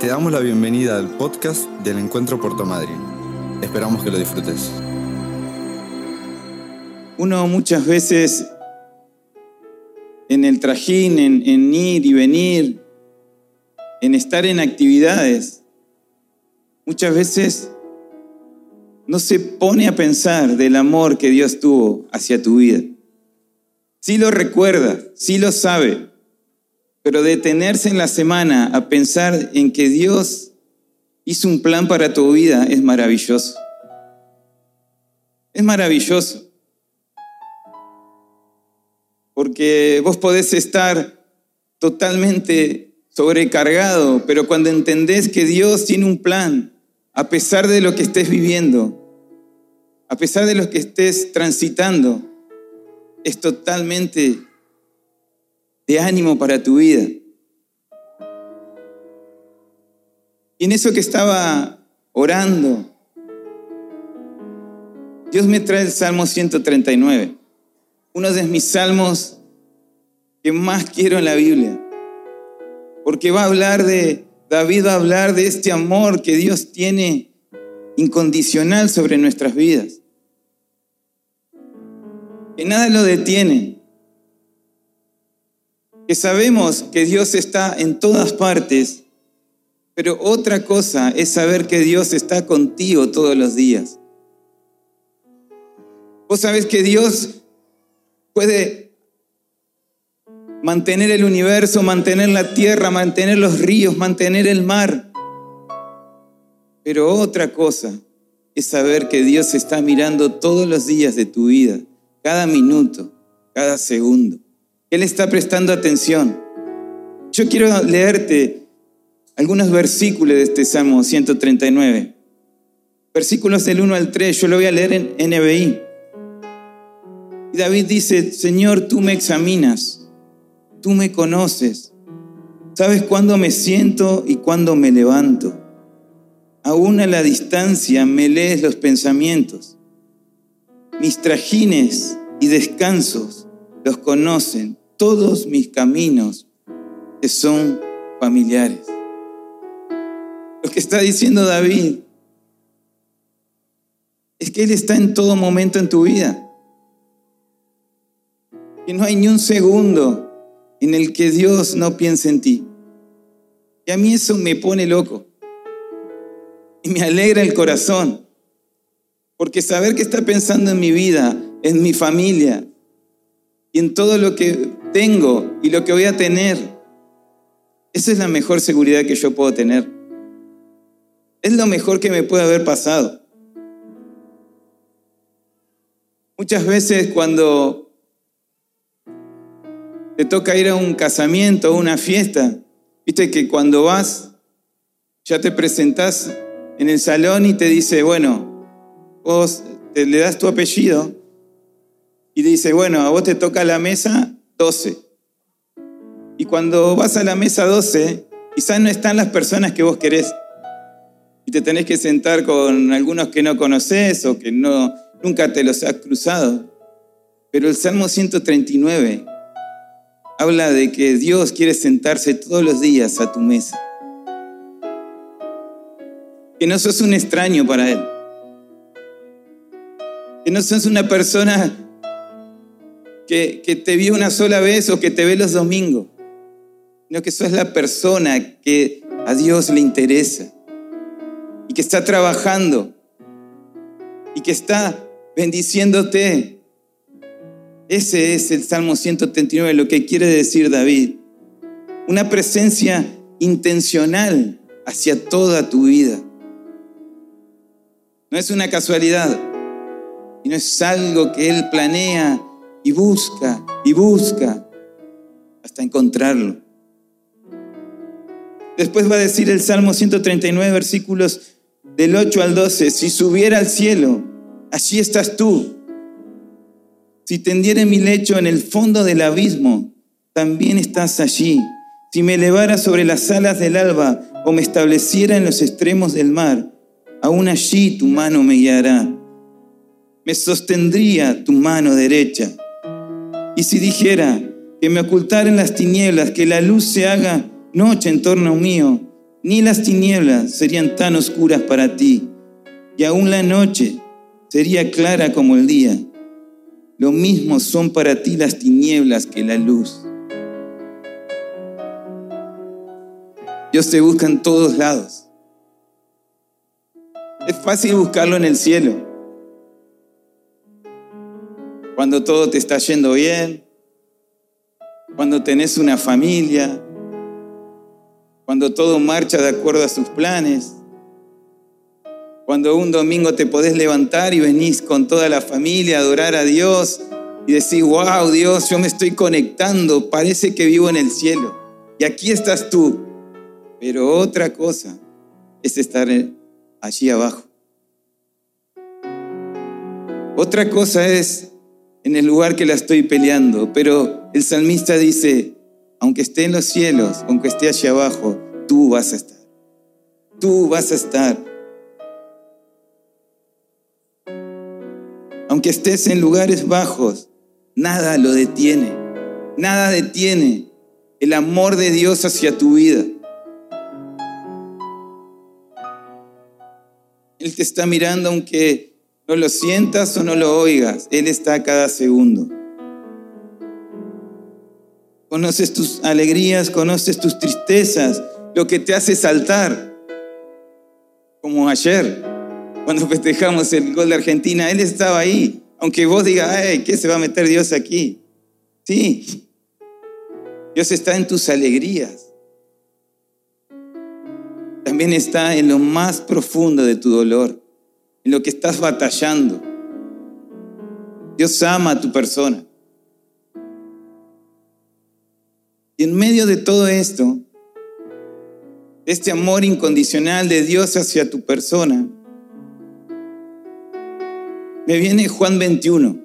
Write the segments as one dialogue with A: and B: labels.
A: Te damos la bienvenida al podcast del Encuentro Puerto Madryn. Esperamos que lo disfrutes.
B: Uno muchas veces en el trajín, en, en ir y venir, en estar en actividades, muchas veces no se pone a pensar del amor que Dios tuvo hacia tu vida. Sí lo recuerda, sí lo sabe, pero detenerse en la semana a pensar en que Dios hizo un plan para tu vida es maravilloso. Es maravilloso. Porque vos podés estar totalmente sobrecargado, pero cuando entendés que Dios tiene un plan, a pesar de lo que estés viviendo, a pesar de lo que estés transitando, es totalmente de ánimo para tu vida. Y en eso que estaba orando, Dios me trae el Salmo 139, uno de mis salmos que más quiero en la Biblia, porque va a hablar de, David va a hablar de este amor que Dios tiene incondicional sobre nuestras vidas, que nada lo detiene, que sabemos que Dios está en todas partes, pero otra cosa es saber que Dios está contigo todos los días. Vos sabés que Dios puede mantener el universo, mantener la tierra, mantener los ríos, mantener el mar. Pero otra cosa es saber que Dios está mirando todos los días de tu vida, cada minuto, cada segundo. Él está prestando atención. Yo quiero leerte algunos versículos de este Salmo 139. Versículos del 1 al 3, yo lo voy a leer en NBI. Y David dice, Señor, tú me examinas, tú me conoces, sabes cuándo me siento y cuándo me levanto. Aún a la distancia me lees los pensamientos. Mis trajines y descansos los conocen todos mis caminos que son familiares. Lo que está diciendo David es que Él está en todo momento en tu vida. Que no hay ni un segundo en el que Dios no piense en ti. Y a mí eso me pone loco. Y me alegra el corazón. Porque saber que está pensando en mi vida, en mi familia, en todo lo que tengo y lo que voy a tener. Esa es la mejor seguridad que yo puedo tener. Es lo mejor que me puede haber pasado. Muchas veces cuando te toca ir a un casamiento o una fiesta, viste que cuando vas, ya te presentás en el salón y te dice, bueno, vos te, le das tu apellido y dice, bueno, a vos te toca la mesa 12. Y cuando vas a la mesa 12, quizás no están las personas que vos querés. Y te tenés que sentar con algunos que no conoces o que no, nunca te los has cruzado. Pero el Salmo 139 habla de que Dios quiere sentarse todos los días a tu mesa. Que no sos un extraño para Él. Que no sos una persona que, te vio una sola vez o que te ve los domingos, sino que sos la persona que a Dios le interesa y que está trabajando y que está bendiciéndote. Ese es el Salmo 139, lo que quiere decir David. Una presencia intencional hacia toda tu vida. No es una casualidad, y no es algo que Él planea y busca y busca hasta encontrarlo. Después va a decir el Salmo 139, versículos del 8 al 12, si subiera al cielo, allí estás tú. Si tendiera mi lecho en el fondo del abismo, también estás allí. Si me elevara sobre las alas del alba o me estableciera en los extremos del mar, aún allí tu mano me guiará. Me sostendría tu mano derecha. Y si dijera que me ocultara en las tinieblas, que la luz se haga noche en torno mío, ni las tinieblas serían tan oscuras para ti, y aún la noche sería clara como el día. Lo mismo son para ti las tinieblas que la luz. Dios te busca en todos lados. Es fácil buscarlo en el cielo. Cuando todo te está yendo bien, cuando tenés una familia, cuando todo marcha de acuerdo a sus planes, cuando un domingo te podés levantar y venís con toda la familia a adorar a Dios y decís, wow, Dios, yo me estoy conectando, parece que vivo en el cielo. Y aquí estás tú. Pero otra cosa es estar allí abajo. Otra cosa es en el lugar que la estoy peleando, pero el salmista dice, aunque esté en los cielos, aunque esté allí abajo, tú vas a estar. Tú vas a estar. Aunque estés en lugares bajos, nada lo detiene. Nada detiene el amor de Dios hacia tu vida. Él te está mirando aunque no lo sientas o no lo oigas. Él está cada segundo. Conoces tus alegrías, conoces tus tristezas, lo que te hace saltar. Como ayer, cuando festejamos el gol de Argentina, Él estaba ahí. Aunque vos digas, ay, ¿qué se va a meter Dios aquí? Sí, Dios está en tus alegrías también está en lo más profundo de tu dolor, en lo que estás batallando. Dios ama a tu persona. Y en medio de todo esto, este amor incondicional de Dios hacia tu persona, me viene Juan 21.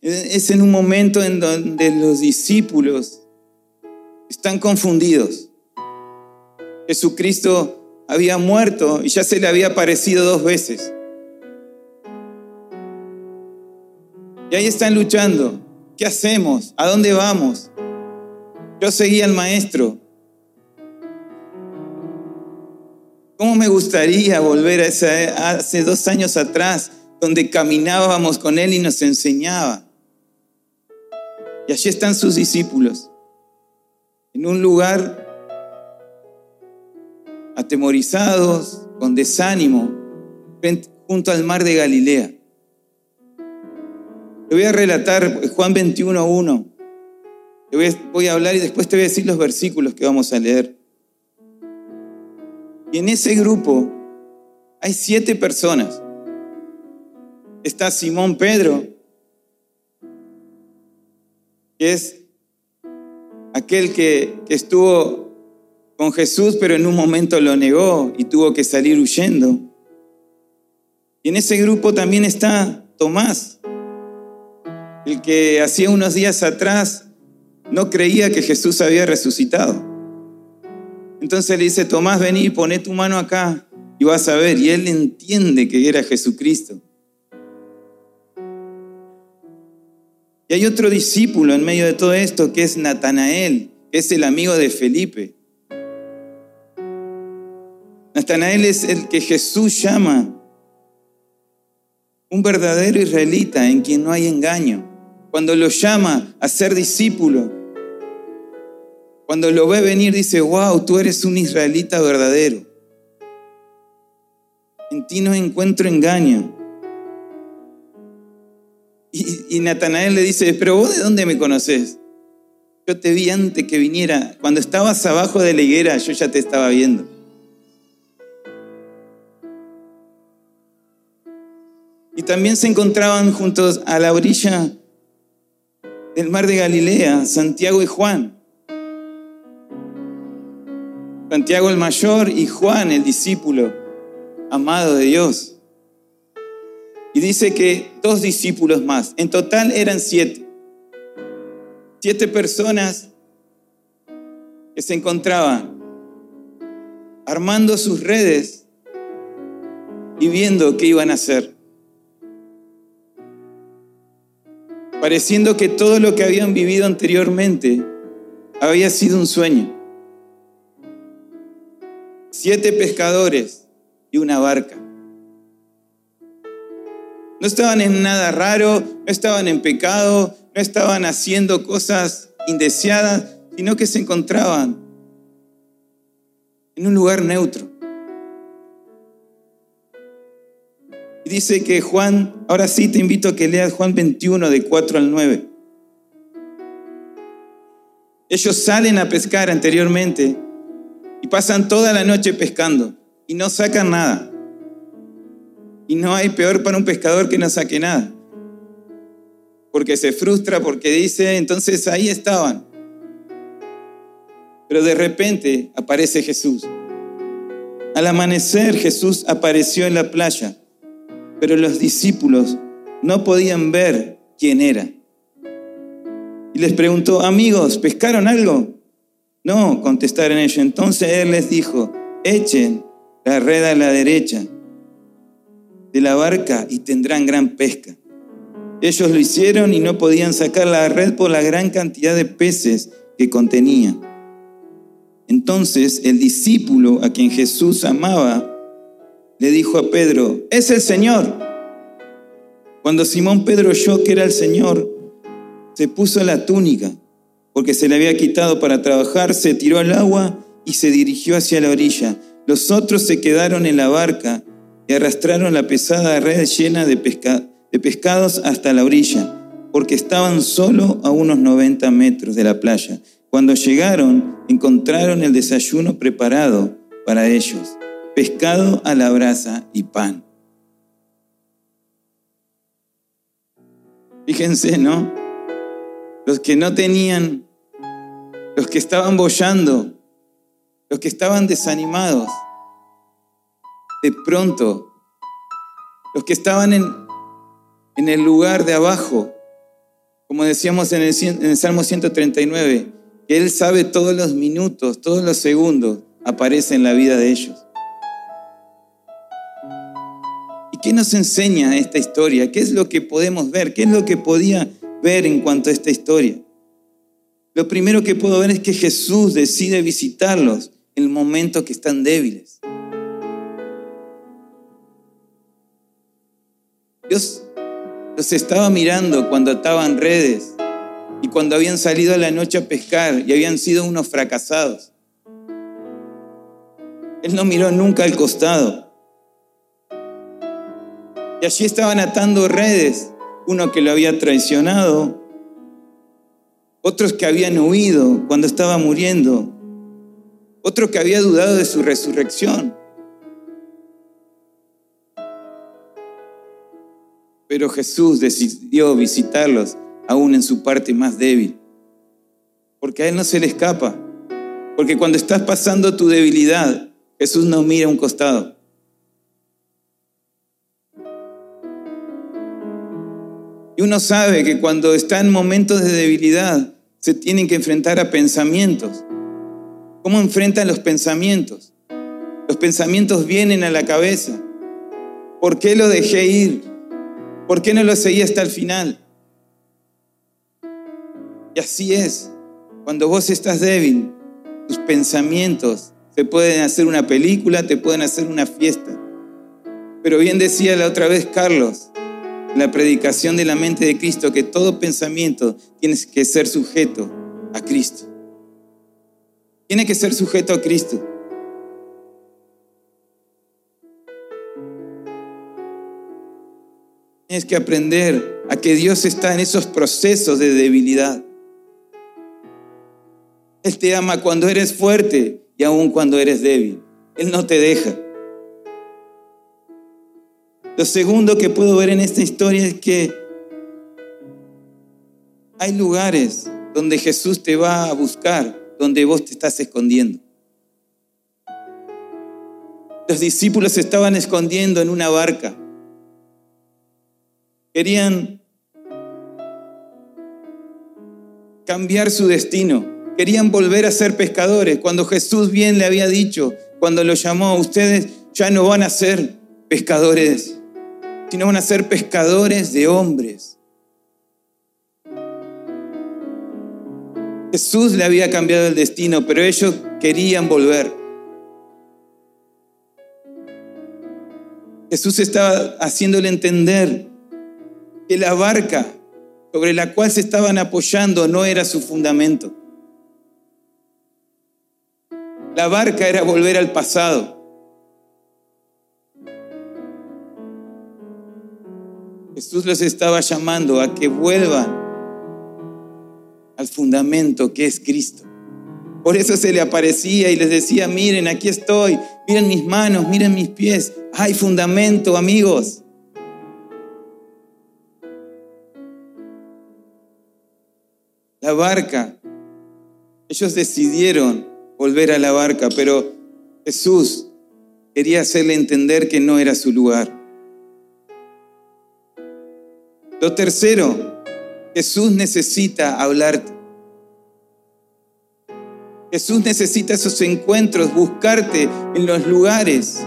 B: Es en un momento en donde los discípulos están confundidos. Jesucristo había muerto y ya se le había aparecido dos veces. Y ahí están luchando. ¿Qué hacemos? ¿A dónde vamos? Yo seguí al maestro. ¿Cómo me gustaría volver a hace dos años atrás, donde caminábamos con él y nos enseñaba? Y allí están sus discípulos en un lugar atemorizados, con desánimo, junto al mar de Galilea. Te voy a relatar Juan 21.1. Te voy, voy a hablar y después te voy a decir los versículos que vamos a leer. Y en ese grupo hay siete personas. Está Simón Pedro, que es aquel que, estuvo con Jesús, pero en un momento lo negó y tuvo que salir huyendo. Y en ese grupo también está Tomás, el que hacía unos días atrás no creía que Jesús había resucitado. Entonces le dice, Tomás, vení, poné tu mano acá y vas a ver. Y él entiende que era Jesucristo. Y hay otro discípulo en medio de todo esto que es Natanael, que es el amigo de Felipe. Natanael es el que Jesús llama un verdadero israelita en quien no hay engaño. Cuando lo llama a ser discípulo, cuando lo ve venir dice, wow, tú eres un israelita verdadero. En ti no encuentro engaño. Y, Natanael le dice, pero vos de dónde me conoces? Yo te vi antes que viniera. Cuando estabas abajo de la higuera, yo ya te estaba viendo. Y también se encontraban juntos a la orilla del mar de Galilea, Santiago y Juan. Santiago el mayor y Juan el discípulo amado de Dios. Y dice que dos discípulos más. En total eran siete. Siete personas que se encontraban armando sus redes y viendo qué iban a hacer. Pareciendo que todo lo que habían vivido anteriormente había sido un sueño. Siete pescadores y una barca. No estaban en nada raro, no estaban en pecado, no estaban haciendo cosas indeseadas, sino que se encontraban en un lugar neutro. Y dice que Juan, ahora sí te invito a que leas Juan 21 de 4 al 9. Ellos salen a pescar anteriormente y pasan toda la noche pescando y no sacan nada. Y no hay peor para un pescador que no saque nada. Porque se frustra, porque dice, entonces ahí estaban. Pero de repente aparece Jesús. Al amanecer Jesús apareció en la playa, pero los discípulos no podían ver quién era. Y les preguntó, amigos, ¿pescaron algo? No, contestaron ellos. Entonces él les dijo, echen la red a la derecha de la barca y tendrán gran pesca. Ellos lo hicieron y no podían sacar la red por la gran cantidad de peces que contenía. Entonces el discípulo a quien Jesús amaba le dijo a Pedro, es el Señor. Cuando Simón Pedro oyó que era el Señor, se puso la túnica, porque se le había quitado para trabajar, se tiró al agua y se dirigió hacia la orilla. Los otros se quedaron en la barca y arrastraron la pesada red llena de, pescados hasta la orilla, porque estaban solo a unos 90 metros de la playa. Cuando llegaron, encontraron el desayuno preparado para ellos, pescado a la brasa y pan. Fíjense, ¿no? Los que no tenían, los que estaban bollando, los que estaban desanimados, de pronto, los que estaban en, en el lugar de abajo, como decíamos en el, en el Salmo 139, que Él sabe todos los minutos, todos los segundos, aparece en la vida de ellos. Qué nos enseña esta historia? ¿Qué es lo que podemos ver? ¿Qué es lo que podía ver en cuanto a esta historia? Lo primero que puedo ver es que Jesús decide visitarlos en el momento que están débiles. Dios los estaba mirando cuando estaban redes y cuando habían salido a la noche a pescar y habían sido unos fracasados. Él no miró nunca al costado. Y allí estaban atando redes, uno que lo había traicionado, otros que habían huido cuando estaba muriendo, otro que había dudado de su resurrección. Pero Jesús decidió visitarlos aún en su parte más débil. Porque a Él no se le escapa. Porque cuando estás pasando tu debilidad, Jesús no mira a un costado. Uno sabe que cuando está en momentos de debilidad, se tienen que enfrentar a pensamientos. ¿Cómo enfrentan los pensamientos? Los pensamientos vienen a la cabeza. ¿Por qué lo dejé ir? ¿Por qué no lo seguí hasta el final? Y así es. Cuando vos estás débil, tus pensamientos se pueden hacer una película, te pueden hacer una fiesta. Pero bien decía la otra vez Carlos, la predicación de la mente de Cristo, que todo pensamiento tiene que ser sujeto a Cristo. Tiene que ser sujeto a Cristo. Tienes que aprender a que Dios está en esos procesos de debilidad. Él te ama cuando eres fuerte y aún cuando eres débil. Él no te deja. Lo segundo que puedo ver en esta historia es que hay lugares donde Jesús te va a buscar, donde vos te estás escondiendo. Los discípulos estaban escondiendo en una barca. Querían cambiar su destino. Querían volver a ser pescadores. Cuando Jesús bien le había dicho, cuando lo llamó, ustedes ya no van a ser pescadores, sino van a ser pescadores de hombres. Jesús le había cambiado el destino, pero ellos querían volver. Jesús estaba haciéndole entender que la barca sobre la cual se estaban apoyando no era su fundamento. La barca era volver al pasado. Jesús los estaba llamando a que vuelvan al fundamento que es Cristo. Por eso se le aparecía y les decía, miren, aquí estoy, miren mis manos, miren mis pies. Hay fundamento, amigos. La barca. Ellos decidieron volver a la barca, pero Jesús quería hacerle entender que no era su lugar. Lo tercero, Jesús necesita hablarte. Jesús necesita esos encuentros, buscarte en los lugares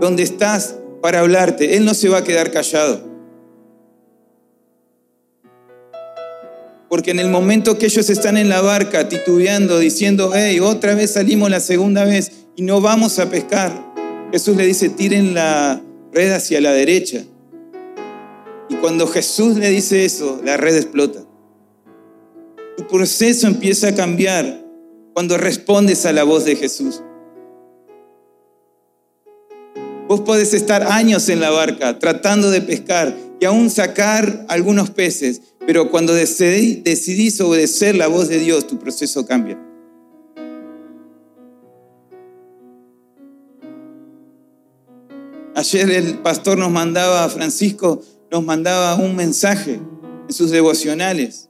B: donde estás para hablarte. Él no se va a quedar callado. Porque en el momento que ellos están en la barca titubeando, diciendo, hey, otra vez salimos la segunda vez y no vamos a pescar, Jesús le dice, tiren la red hacia la derecha. Cuando Jesús le dice eso, la red explota. Tu proceso empieza a cambiar cuando respondes a la voz de Jesús. Vos podés estar años en la barca tratando de pescar y aún sacar algunos peces, pero cuando decidís obedecer la voz de Dios, tu proceso cambia. Ayer el pastor nos mandaba, Francisco, nos mandaba un mensaje en sus devocionales,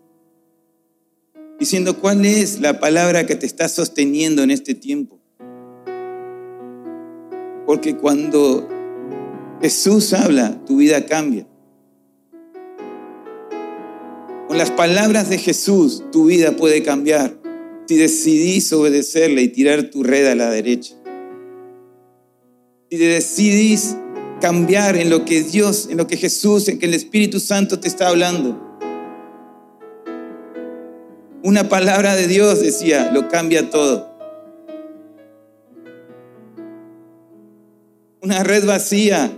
B: diciendo cuál es la palabra que te está sosteniendo en este tiempo. Porque cuando Jesús habla, tu vida cambia. Con las palabras de Jesús, tu vida puede cambiar si decidís obedecerle y tirar tu red a la derecha. Si decidís cambiar en lo que Dios, en lo que Jesús, en que el Espíritu Santo te está hablando. Una palabra de Dios, decía, lo cambia todo. Una red vacía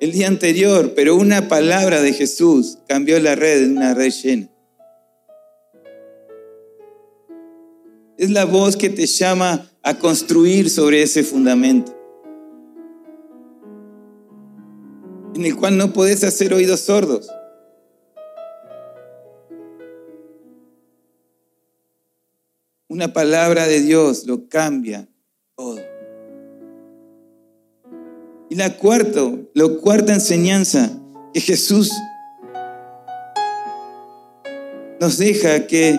B: el día anterior, pero una palabra de Jesús cambió la red en una red llena. Es la voz que te llama a construir sobre ese fundamento. En el cual no podés hacer oídos sordos. Una palabra de Dios lo cambia todo. Y la cuarta, la cuarta enseñanza que Jesús nos deja que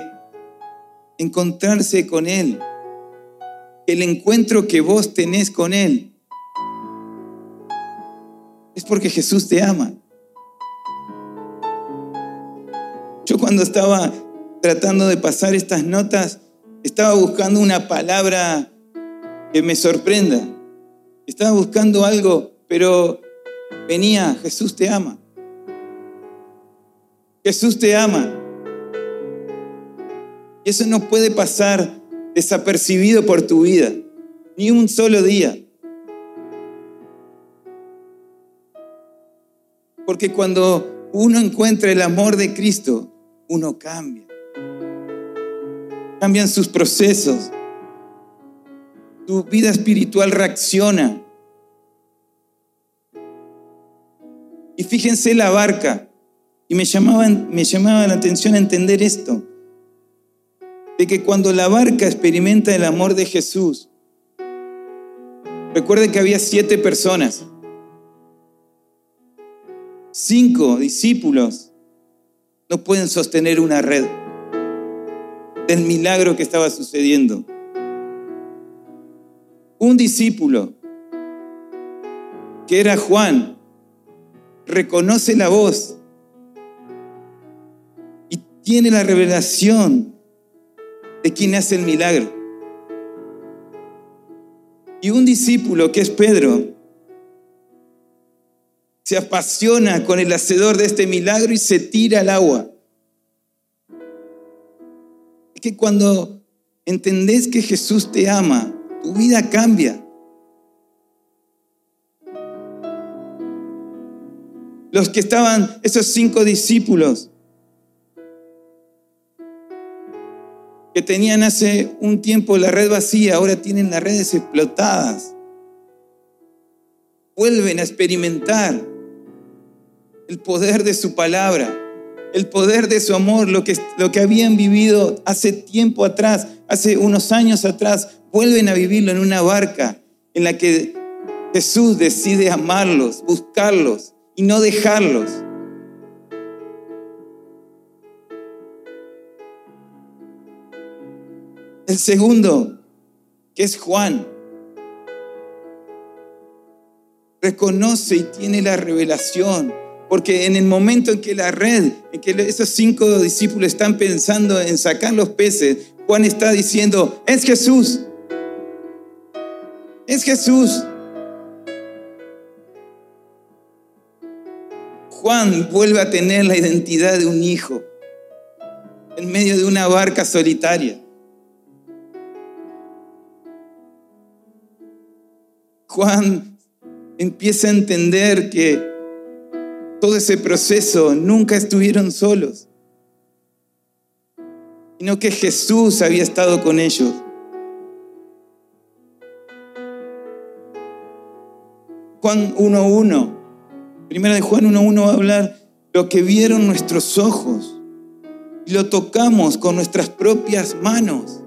B: encontrarse con Él, el encuentro que vos tenés con Él, es porque Jesús te ama. Yo cuando estaba tratando de pasar estas notas, estaba buscando una palabra que me sorprenda. Estaba buscando algo, pero venía, Jesús te ama. Jesús te ama. Y eso no puede pasar desapercibido por tu vida, ni un solo día. Porque cuando uno encuentra el amor de Cristo, uno cambia. Cambian sus procesos. Tu vida espiritual reacciona. Y fíjense la barca. Y me llamaba, me llamaba la atención entender esto. De que cuando la barca experimenta el amor de Jesús, recuerde que había siete personas cinco discípulos no pueden sostener una red del milagro que estaba sucediendo. Un discípulo, que era Juan, reconoce la voz y tiene la revelación de quién hace el milagro. Y un discípulo, que es Pedro, se apasiona con el hacedor de este milagro y se tira al agua. que cuando entendés que Jesús te ama, tu vida cambia. Los que estaban, esos cinco discípulos, que tenían hace un tiempo la red vacía, ahora tienen las redes explotadas. Vuelven a experimentar el poder de su palabra, el poder de su amor, lo que, lo que habían vivido hace tiempo atrás, hace unos años atrás, vuelven a vivirlo en una barca en la que Jesús decide amarlos, buscarlos y no dejarlos. El segundo, que es Juan, reconoce y tiene la revelación. Porque en el momento en que la red, en que esos cinco discípulos están pensando en sacar los peces, Juan está diciendo, es Jesús. Es Jesús. Juan vuelve a tener la identidad de un hijo en medio de una barca solitaria. Juan empieza a entender que todo ese proceso nunca estuvieron solos, sino que Jesús había estado con ellos. Juan 1.1, primera de Juan 1.1 va a hablar lo que vieron nuestros ojos y lo tocamos con nuestras propias manos.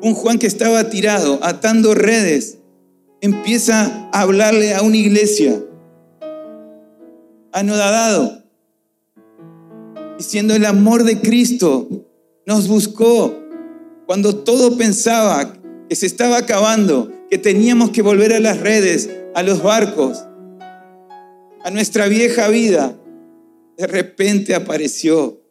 B: Un Juan que estaba tirado, atando redes, empieza a hablarle a una iglesia, anodadado, diciendo el amor de Cristo nos buscó cuando todo pensaba que se estaba acabando, que teníamos que volver a las redes, a los barcos, a nuestra vieja vida. De repente apareció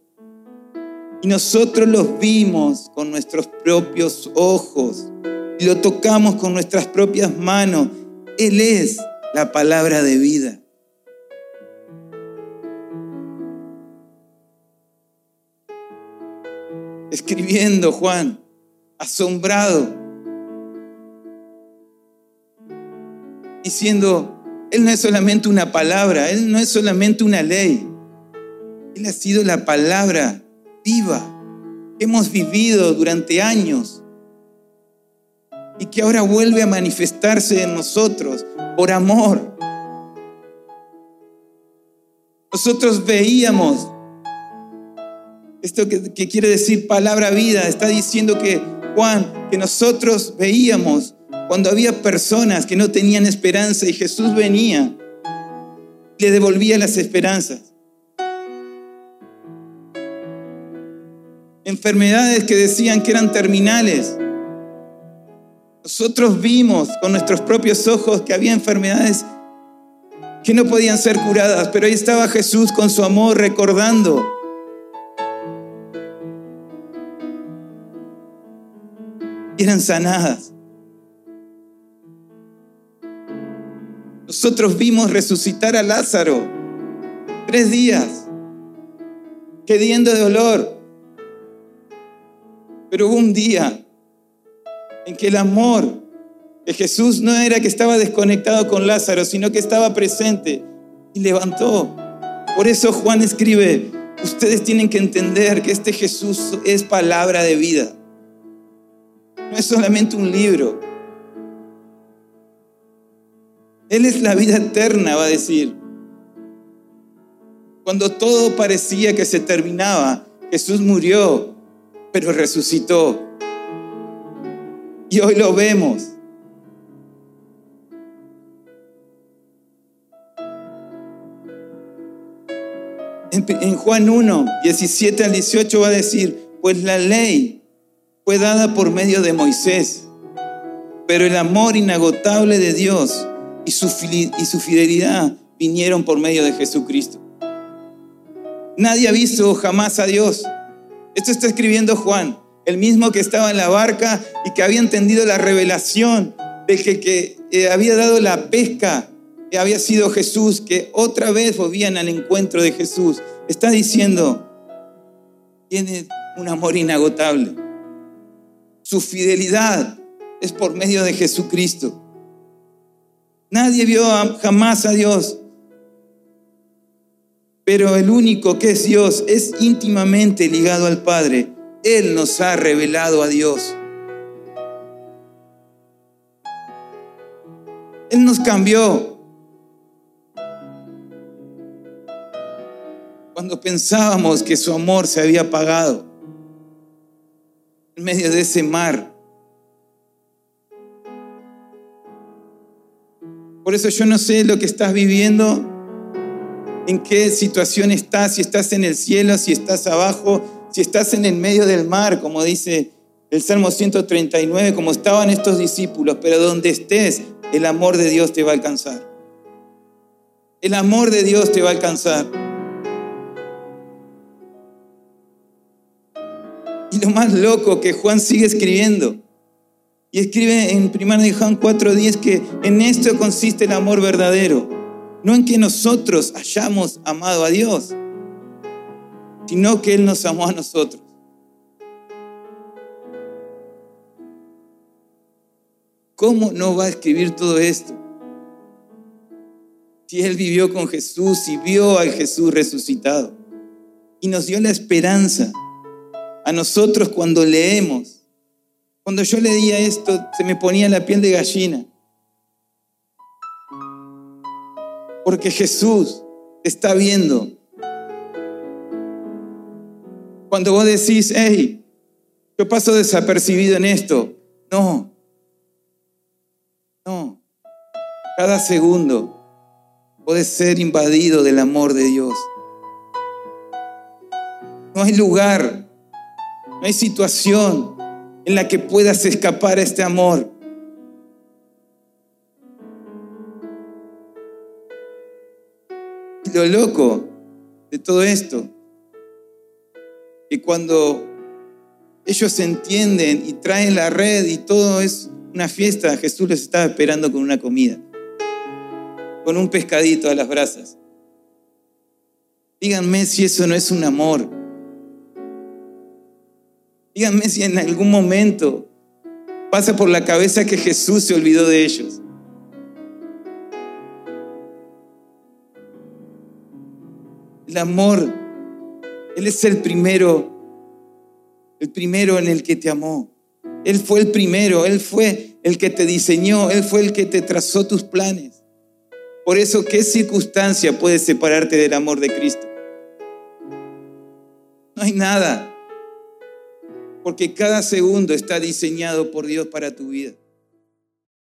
B: y nosotros los vimos con nuestros propios ojos y lo tocamos con nuestras propias manos. Él es la palabra de vida. Escribiendo Juan, asombrado, diciendo, Él no es solamente una palabra, Él no es solamente una ley, Él ha sido la palabra viva que hemos vivido durante años y que ahora vuelve a manifestarse en nosotros por amor. Nosotros veíamos, esto que, que, quiere decir palabra vida, está diciendo que Juan, que nosotros veíamos cuando había personas que no tenían esperanza y Jesús venía, le devolvía las esperanzas. enfermedades que decían que eran terminales. Nosotros vimos con nuestros propios ojos que había enfermedades que no podían ser curadas, pero ahí estaba Jesús con su amor recordando. Eran sanadas. Nosotros vimos resucitar a Lázaro tres días, quediendo de dolor. Pero hubo un día en que el amor de Jesús no era que estaba desconectado con Lázaro, sino que estaba presente y levantó. Por eso Juan escribe, ustedes tienen que entender que este Jesús es palabra de vida. No es solamente un libro. Él es la vida eterna, va a decir. Cuando todo parecía que se terminaba, Jesús murió pero resucitó. Y hoy lo vemos. En, Juan 1, 17 al 18 va a decir, pues la ley fue dada por medio de Moisés, pero el amor inagotable de Dios y su, y su fidelidad vinieron por medio de Jesucristo. Nadie ha visto jamás a Dios. Esto está escribiendo Juan, el mismo que estaba en la barca y que había entendido la revelación del que, que eh, había dado la pesca, que había sido Jesús, que otra vez volvían al encuentro de Jesús. Está diciendo, tiene un amor inagotable. Su fidelidad es por medio de Jesucristo. Nadie vio jamás a Dios, pero el único que es Dios es íntimamente ligado al Padre. Él nos ha revelado a Dios. Él nos cambió. Cuando pensábamos que su amor se había apagado medio de ese mar. Por eso yo no sé lo que estás viviendo, en qué situación estás, si estás en el cielo, si estás abajo, si estás en el medio del mar, como dice el Salmo 139, como estaban estos discípulos, pero donde estés, el amor de Dios te va a alcanzar. El amor de Dios te va a alcanzar. Lo más loco que Juan sigue escribiendo. Y escribe en 1 de Juan 4:10 que en esto consiste el amor verdadero. No en que nosotros hayamos amado a Dios, sino que Él nos amó a nosotros. ¿Cómo no va a escribir todo esto? Si Él vivió con Jesús y vio al Jesús resucitado y nos dio la esperanza a nosotros cuando leemos. Cuando yo leía esto, se me ponía la piel de gallina. Porque Jesús está viendo. Cuando vos decís, hey, yo paso desapercibido en esto. No, no. Cada segundo puede ser invadido del amor de Dios. No hay lugar no hay situación en la que puedas escapar a este amor. lo loco de todo esto, que cuando ellos entienden y traen la red y todo es una fiesta, Jesús les estaba esperando con una comida, con un pescadito a las brasas. Díganme si eso no es un amor. Díganme si en algún momento pasa por la cabeza que Jesús se olvidó de ellos. El amor, Él es el primero, el primero en el que te amó. Él fue el primero, Él fue el que te diseñó, Él fue el que te trazó tus planes. Por eso, ¿qué circunstancia puede separarte del amor de Cristo? No hay nada porque cada segundo está diseñado por Dios para tu vida.